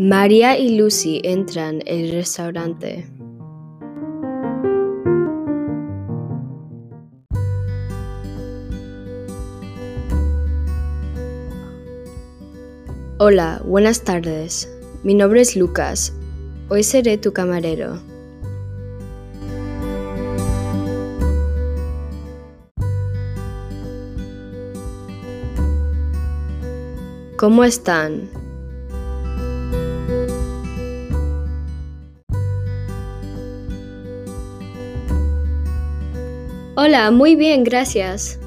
María y Lucy entran el restaurante. Hola, buenas tardes. Mi nombre es Lucas. Hoy seré tu camarero. ¿Cómo están? Hola, muy bien, gracias.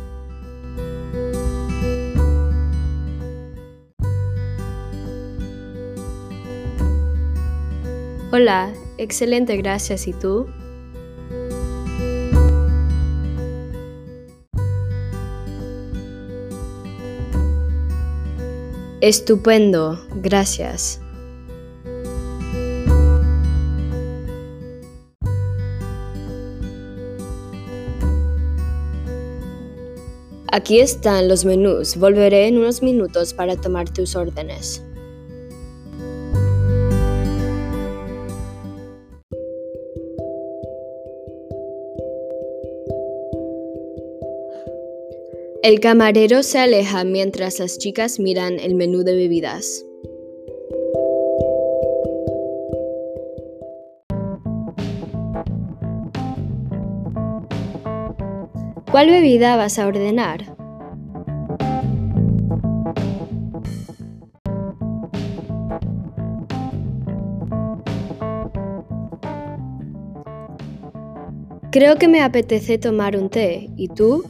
Hola, excelente, gracias. ¿Y tú? Estupendo, gracias. Aquí están los menús. Volveré en unos minutos para tomar tus órdenes. El camarero se aleja mientras las chicas miran el menú de bebidas. ¿Cuál bebida vas a ordenar? Creo que me apetece tomar un té. ¿Y tú?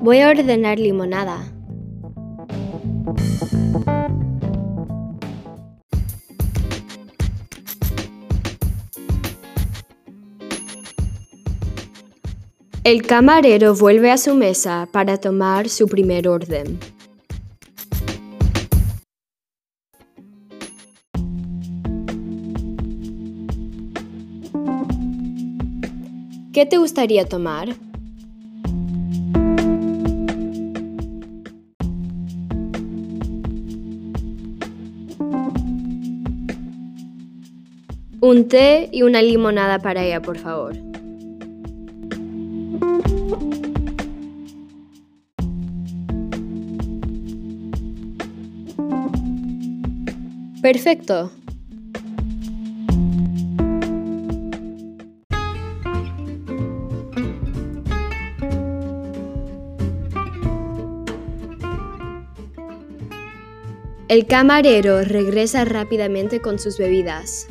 Voy a ordenar limonada. El camarero vuelve a su mesa para tomar su primer orden. ¿Qué te gustaría tomar? Un té y una limonada para ella, por favor. Perfecto. El camarero regresa rápidamente con sus bebidas.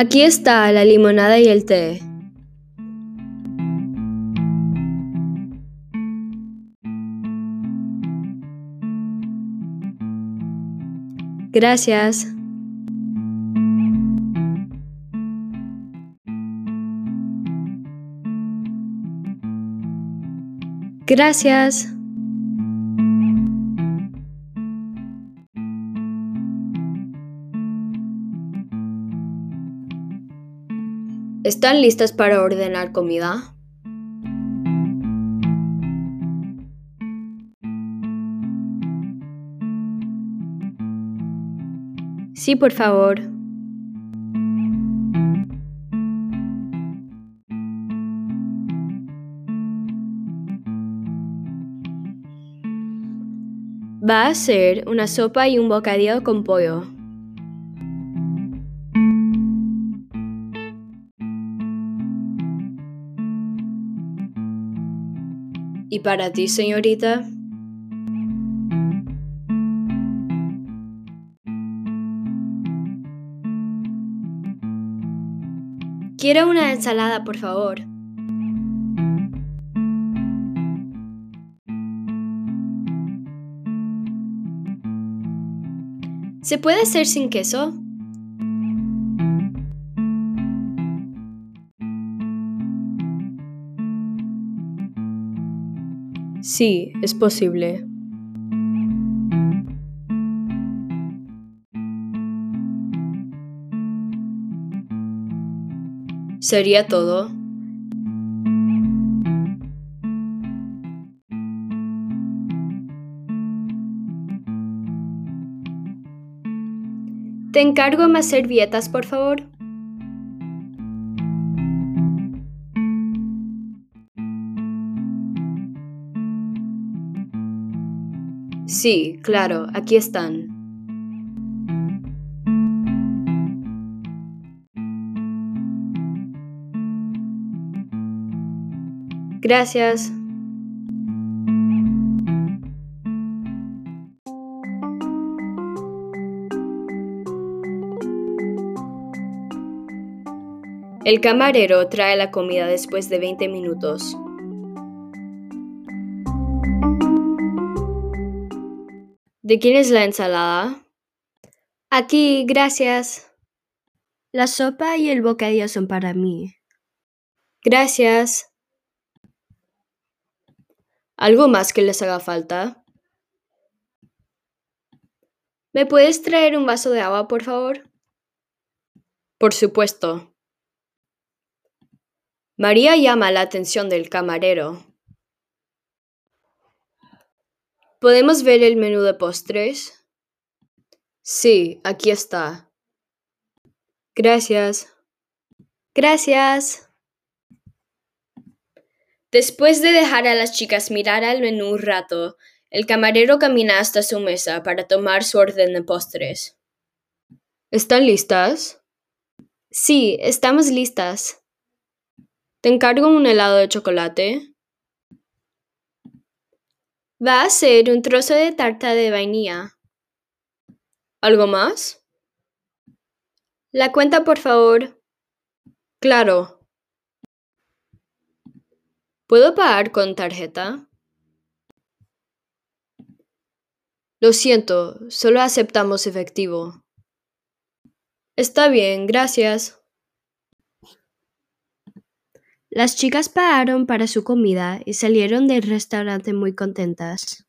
Aquí está la limonada y el té. Gracias. Gracias. ¿Están listas para ordenar comida? Sí, por favor. Va a ser una sopa y un bocadillo con pollo. ¿Y para ti, señorita? Quiero una ensalada, por favor. ¿Se puede hacer sin queso? Sí, es posible. ¿Sería todo? Te encargo más servilletas, por favor. Sí, claro, aquí están. Gracias. El camarero trae la comida después de 20 minutos. ¿De quién es la ensalada? Aquí, gracias. La sopa y el bocadillo son para mí. Gracias. ¿Algo más que les haga falta? ¿Me puedes traer un vaso de agua, por favor? Por supuesto. María llama la atención del camarero. ¿Podemos ver el menú de postres? Sí, aquí está. Gracias. Gracias. Después de dejar a las chicas mirar al menú un rato, el camarero camina hasta su mesa para tomar su orden de postres. ¿Están listas? Sí, estamos listas. ¿Te encargo un helado de chocolate? Va a ser un trozo de tarta de vainilla. ¿Algo más? La cuenta, por favor. Claro. ¿Puedo pagar con tarjeta? Lo siento, solo aceptamos efectivo. Está bien, gracias. Las chicas pagaron para su comida y salieron del restaurante muy contentas.